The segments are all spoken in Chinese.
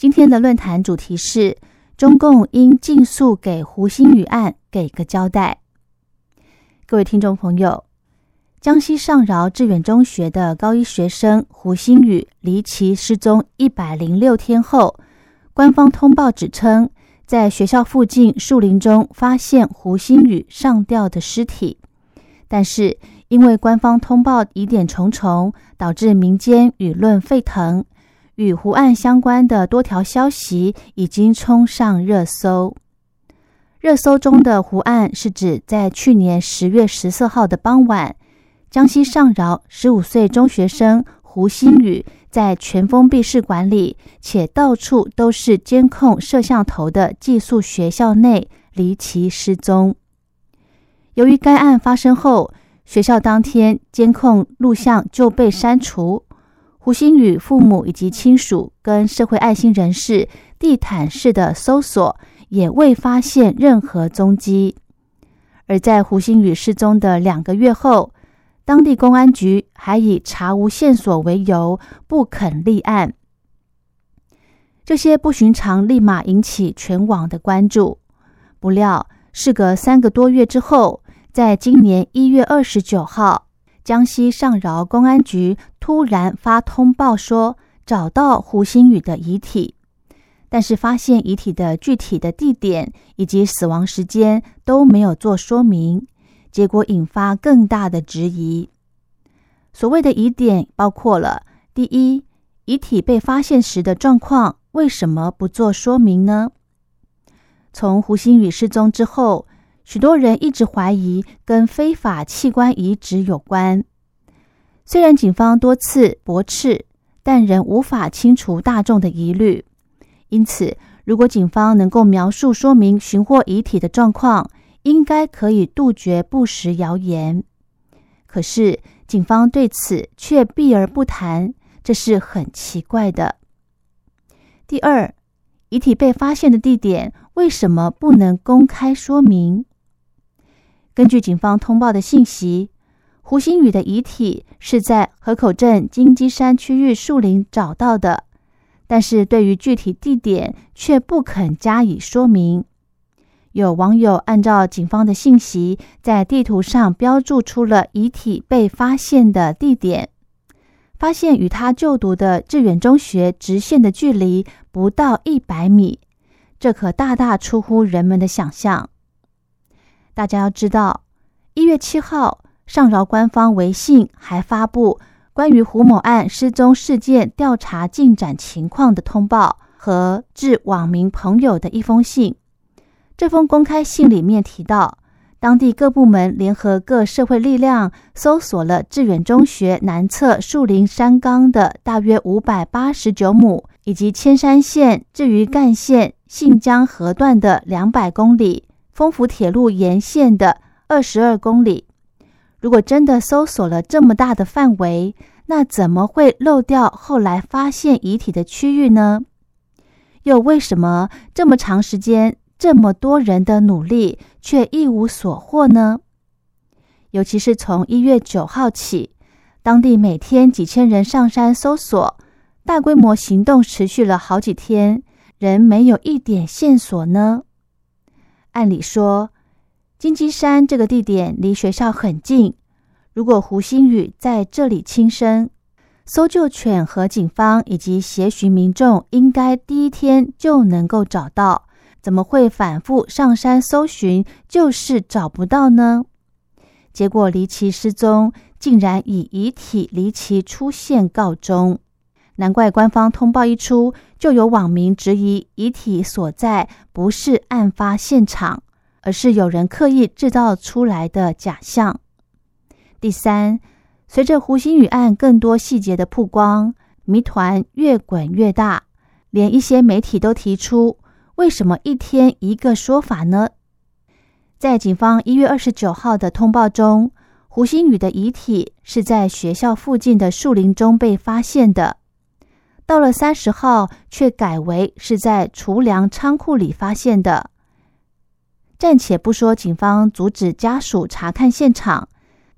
今天的论坛主题是中共应尽速给胡鑫宇案给个交代。各位听众朋友，江西上饶致远中学的高一学生胡鑫宇离奇失踪一百零六天后，官方通报指称，在学校附近树林中发现胡鑫宇上吊的尸体，但是。因为官方通报疑点重重，导致民间舆论沸腾，与胡案相关的多条消息已经冲上热搜。热搜中的胡案是指在去年十月十四号的傍晚，江西上饶十五岁中学生胡新宇在全封闭式管理且到处都是监控摄像头的寄宿学校内离奇失踪。由于该案发生后，学校当天监控录像就被删除，胡鑫宇父母以及亲属跟社会爱心人士地毯式的搜索，也未发现任何踪迹。而在胡鑫宇失踪的两个月后，当地公安局还以查无线索为由不肯立案。这些不寻常立马引起全网的关注。不料，事隔三个多月之后。在今年一月二十九号，江西上饶公安局突然发通报说找到胡鑫宇的遗体，但是发现遗体的具体的地点以及死亡时间都没有做说明，结果引发更大的质疑。所谓的疑点包括了：第一，遗体被发现时的状况为什么不做说明呢？从胡鑫宇失踪之后。许多人一直怀疑跟非法器官移植有关，虽然警方多次驳斥，但仍无法清除大众的疑虑。因此，如果警方能够描述说明寻获遗体的状况，应该可以杜绝不实谣言。可是，警方对此却避而不谈，这是很奇怪的。第二，遗体被发现的地点为什么不能公开说明？根据警方通报的信息，胡鑫宇的遗体是在河口镇金鸡山区域树林找到的，但是对于具体地点却不肯加以说明。有网友按照警方的信息，在地图上标注出了遗体被发现的地点，发现与他就读的致远中学直线的距离不到一百米，这可大大出乎人们的想象。大家要知道，一月七号，上饶官方微信还发布关于胡某案失踪事件调查进展情况的通报和致网民朋友的一封信。这封公开信里面提到，当地各部门联合各社会力量，搜索了致远中学南侧树林山冈的大约五百八十九亩，以及千山县至于干县信江河段的两百公里。丰福铁路沿线的二十二公里，如果真的搜索了这么大的范围，那怎么会漏掉后来发现遗体的区域呢？又为什么这么长时间、这么多人的努力却一无所获呢？尤其是从一月九号起，当地每天几千人上山搜索，大规模行动持续了好几天，仍没有一点线索呢？按理说，金鸡山这个地点离学校很近。如果胡鑫宇在这里轻生，搜救犬和警方以及协寻民众应该第一天就能够找到。怎么会反复上山搜寻，就是找不到呢？结果离奇失踪，竟然以遗体离奇出现告终。难怪官方通报一出，就有网民质疑遗体所在不是案发现场，而是有人刻意制造出来的假象。第三，随着胡鑫宇案更多细节的曝光，谜团越滚越大，连一些媒体都提出，为什么一天一个说法呢？在警方一月二十九号的通报中，胡新宇的遗体是在学校附近的树林中被发现的。到了三十号，却改为是在储粮仓库里发现的。暂且不说警方阻止家属查看现场，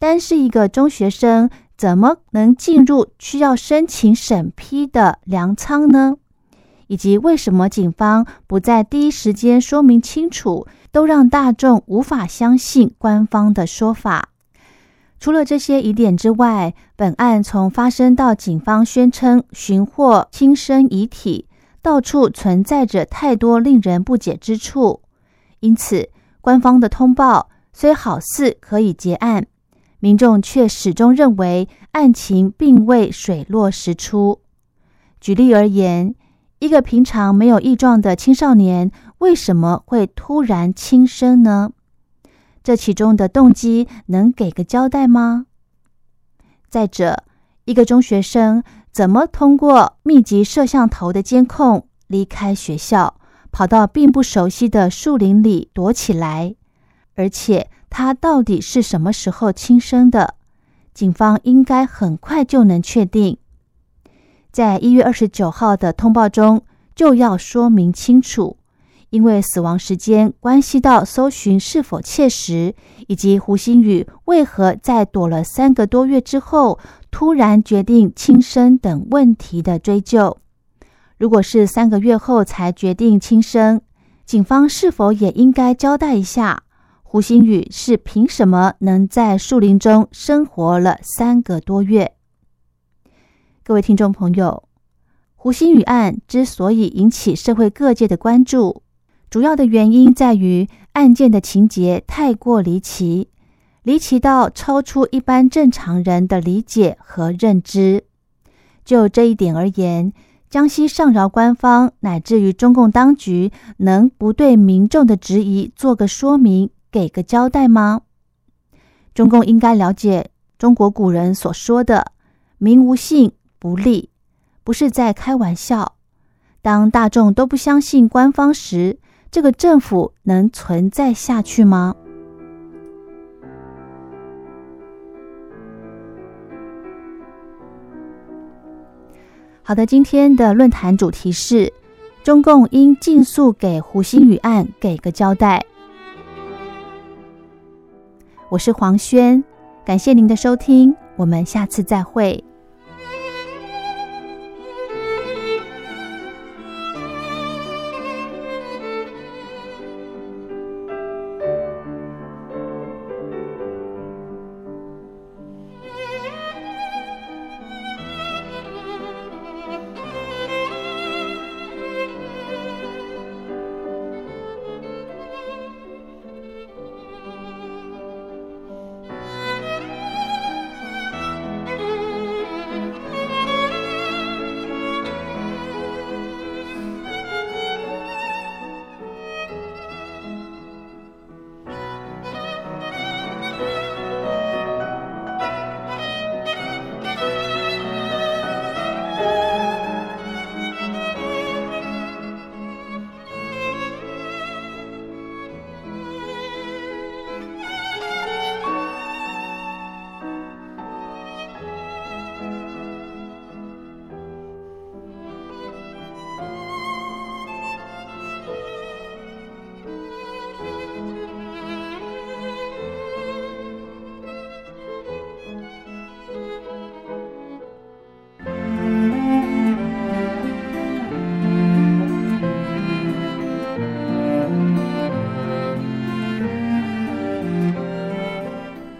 单是一个中学生，怎么能进入需要申请审批的粮仓呢？以及为什么警方不在第一时间说明清楚，都让大众无法相信官方的说法？除了这些疑点之外，本案从发生到警方宣称寻获轻生遗体，到处存在着太多令人不解之处。因此，官方的通报虽好似可以结案，民众却始终认为案情并未水落石出。举例而言，一个平常没有异状的青少年，为什么会突然轻生呢？这其中的动机能给个交代吗？再者，一个中学生怎么通过密集摄像头的监控离开学校，跑到并不熟悉的树林里躲起来？而且他到底是什么时候轻生的？警方应该很快就能确定。在一月二十九号的通报中就要说明清楚。因为死亡时间关系到搜寻是否切实，以及胡星宇为何在躲了三个多月之后突然决定轻生等问题的追究。如果是三个月后才决定轻生，警方是否也应该交代一下，胡星宇是凭什么能在树林中生活了三个多月？各位听众朋友，胡星宇案之所以引起社会各界的关注。主要的原因在于案件的情节太过离奇，离奇到超出一般正常人的理解和认知。就这一点而言，江西上饶官方乃至于中共当局能不对民众的质疑做个说明、给个交代吗？中共应该了解中国古人所说的“民无信不立”，不是在开玩笑。当大众都不相信官方时，这个政府能存在下去吗？好的，今天的论坛主题是中共应尽速给胡鑫宇案给个交代。我是黄轩，感谢您的收听，我们下次再会。